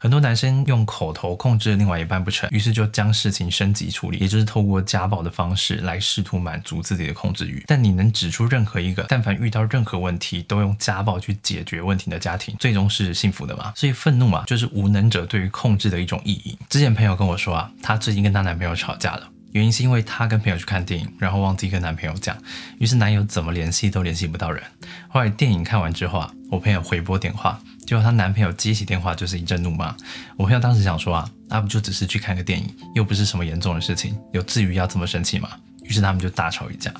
很多男生用口头控制另外一半不成，于是就将事情升级处理，也就是透过家暴的方式来试图满足自己的控制欲。但你能指出任何一个，但凡遇到任何问题都用家暴去解决问题的家庭，最终是幸福的吗？所以愤怒嘛，就是无能者对于控制的一种意义。之前朋友跟我说啊，她最近跟她男朋友吵架了，原因是因为她跟朋友去看电影，然后忘记跟男朋友讲，于是男友怎么联系都联系不到人。后来电影看完之后啊，我朋友回拨电话。结果她男朋友接起电话就是一阵怒骂，我朋友当时想说啊，那不就只是去看个电影，又不是什么严重的事情，有至于要这么生气吗？于是他们就大吵一架。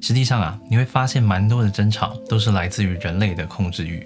实际上啊，你会发现蛮多的争吵都是来自于人类的控制欲。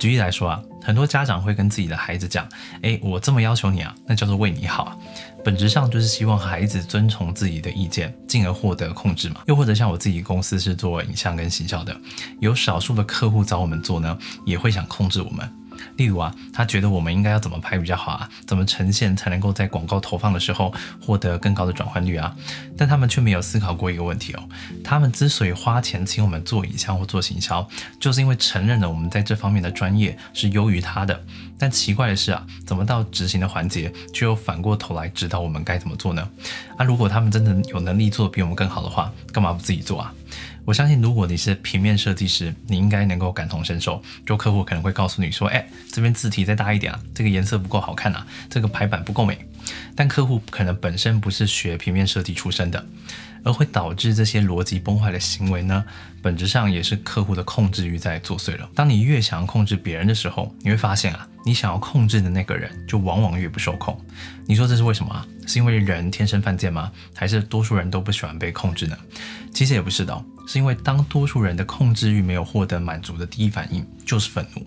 举例来说啊，很多家长会跟自己的孩子讲，哎，我这么要求你啊，那叫做为你好啊，本质上就是希望孩子遵从自己的意见，进而获得控制嘛。又或者像我自己公司是做影像跟行销的，有少数的客户找我们做呢，也会想控制我们。例如啊，他觉得我们应该要怎么拍比较好啊？怎么呈现才能够在广告投放的时候获得更高的转换率啊？但他们却没有思考过一个问题哦。他们之所以花钱请我们做影像或做行销，就是因为承认了我们在这方面的专业是优于他的。但奇怪的是啊，怎么到执行的环节，却又反过头来指导我们该怎么做呢？啊，如果他们真的有能力做比我们更好的话，干嘛不自己做啊？我相信，如果你是平面设计师，你应该能够感同身受。就客户可能会告诉你说：“哎，这边字体再大一点啊，这个颜色不够好看啊，这个排版不够美。”但客户可能本身不是学平面设计出身的。而会导致这些逻辑崩坏的行为呢？本质上也是客户的控制欲在作祟了。当你越想要控制别人的时候，你会发现啊，你想要控制的那个人就往往越不受控。你说这是为什么啊？是因为人天生犯贱吗？还是多数人都不喜欢被控制呢？其实也不是的，是因为当多数人的控制欲没有获得满足的第一反应就是愤怒。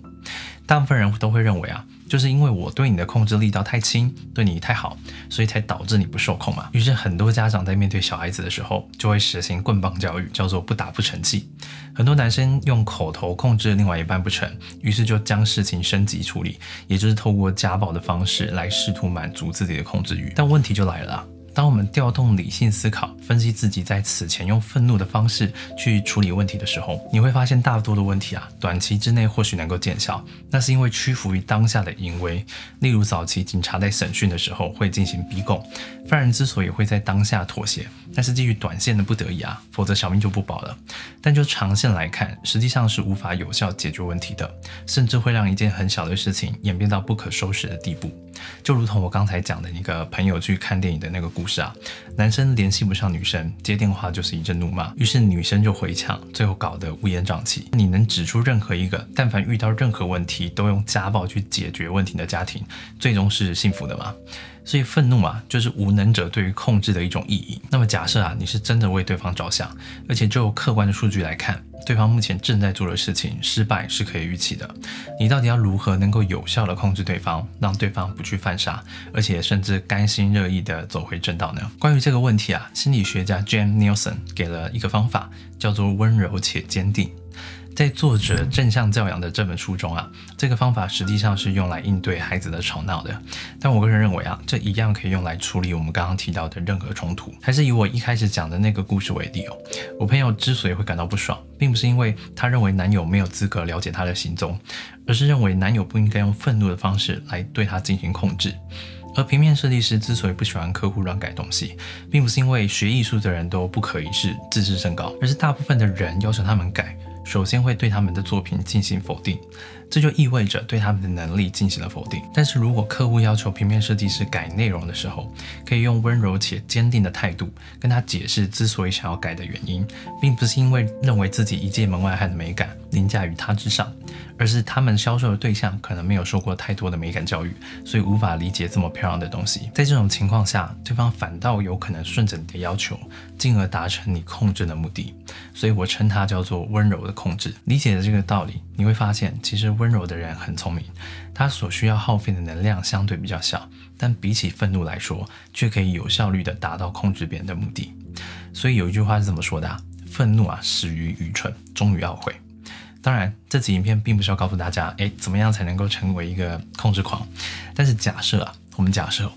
大部分人都会认为啊。就是因为我对你的控制力道太轻，对你太好，所以才导致你不受控嘛。于是很多家长在面对小孩子的时候，就会实行棍棒教育，叫做不打不成器。很多男生用口头控制另外一半不成，于是就将事情升级处理，也就是透过家暴的方式来试图满足自己的控制欲。但问题就来了。当我们调动理性思考，分析自己在此前用愤怒的方式去处理问题的时候，你会发现大多的问题啊，短期之内或许能够见效，那是因为屈服于当下的淫威。例如早期警察在审讯的时候会进行逼供，犯人之所以会在当下妥协，那是基于短线的不得已啊，否则小命就不保了。但就长线来看，实际上是无法有效解决问题的，甚至会让一件很小的事情演变到不可收拾的地步。就如同我刚才讲的那个朋友去看电影的那个故事啊，男生联系不上女生，接电话就是一阵怒骂，于是女生就回呛，最后搞得乌烟瘴气。你能指出任何一个，但凡遇到任何 问题都用家暴去解决问题的家庭，最终是幸福的吗？所以愤怒啊，就是无能者对于控制的一种意义。那么假设啊，你是真的为对方着想，而且就客观的数据来看，对方目前正在做的事情失败是可以预期的。你到底要如何能够有效的控制对方，让对方不去犯傻，而且甚至甘心乐意的走回正道呢？关于这个问题啊，心理学家 jam Nielsen 给了一个方法，叫做温柔且坚定。在作者正向教养的这本书中啊，这个方法实际上是用来应对孩子的吵闹的。但我个人认为啊，这一样可以用来处理我们刚刚提到的任何冲突。还是以我一开始讲的那个故事为例哦，我朋友之所以会感到不爽，并不是因为他认为男友没有资格了解他的行踪，而是认为男友不应该用愤怒的方式来对他进行控制。而平面设计师之所以不喜欢客户乱改东西，并不是因为学艺术的人都不可一世、自视甚高，而是大部分的人要求他们改。首先会对他们的作品进行否定，这就意味着对他们的能力进行了否定。但是如果客户要求平面设计师改内容的时候，可以用温柔且坚定的态度跟他解释之所以想要改的原因，并不是因为认为自己一介门外汉的美感凌驾于他之上，而是他们销售的对象可能没有受过太多的美感教育，所以无法理解这么漂亮的东西。在这种情况下，对方反倒有可能顺着你的要求，进而达成你控制的目的。所以我称它叫做温柔的。控制理解的这个道理，你会发现，其实温柔的人很聪明，他所需要耗费的能量相对比较小，但比起愤怒来说，却可以有效率的达到控制别人的目的。所以有一句话是怎么说的啊？愤怒啊，始于愚蠢，终于懊悔。当然，这集影片并不是要告诉大家，哎，怎么样才能够成为一个控制狂。但是假设啊，我们假设。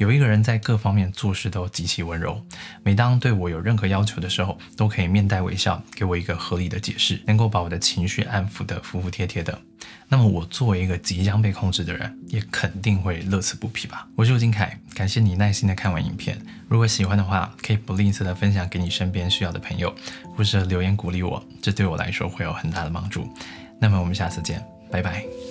有一个人在各方面做事都极其温柔，每当对我有任何要求的时候，都可以面带微笑，给我一个合理的解释，能够把我的情绪安抚得服服帖帖的。那么我作为一个即将被控制的人，也肯定会乐此不疲吧。我是吴金凯，感谢你耐心的看完影片。如果喜欢的话，可以不吝啬的分享给你身边需要的朋友，或是留言鼓励我，这对我来说会有很大的帮助。那么我们下次见，拜拜。